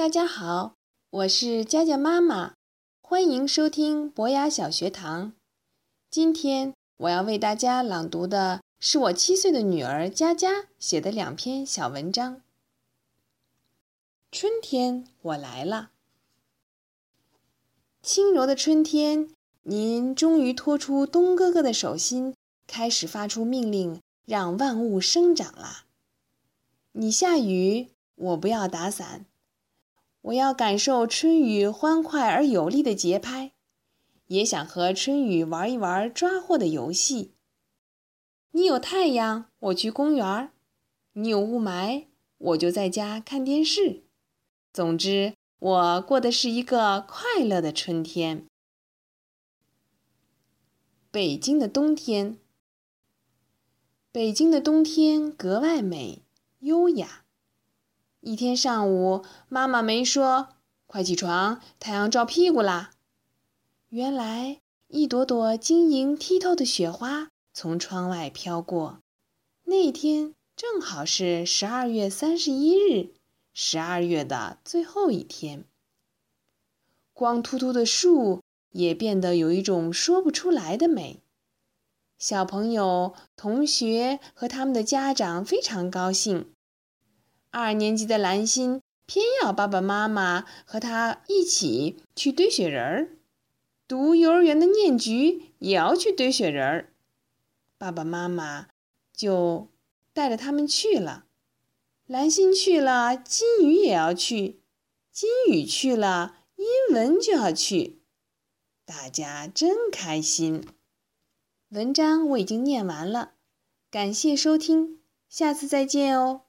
大家好，我是佳佳妈妈，欢迎收听博雅小学堂。今天我要为大家朗读的是我七岁的女儿佳佳写的两篇小文章。春天我来了，轻柔的春天，您终于托出冬哥哥的手心，开始发出命令，让万物生长啦。你下雨，我不要打伞。我要感受春雨欢快而有力的节拍，也想和春雨玩一玩抓获的游戏。你有太阳，我去公园；你有雾霾，我就在家看电视。总之，我过的是一个快乐的春天。北京的冬天，北京的冬天格外美，优雅。一天上午，妈妈没说：“快起床，太阳照屁股啦。”原来，一朵朵晶莹剔透的雪花从窗外飘过。那天正好是十二月三十一日，十二月的最后一天。光秃秃的树也变得有一种说不出来的美。小朋友、同学和他们的家长非常高兴。二年级的兰心偏要爸爸妈妈和他一起去堆雪人儿，读幼儿园的念菊也要去堆雪人儿，爸爸妈妈就带着他们去了。兰心去了，金鱼也要去；金宇去了，英文就要去。大家真开心。文章我已经念完了，感谢收听，下次再见哦。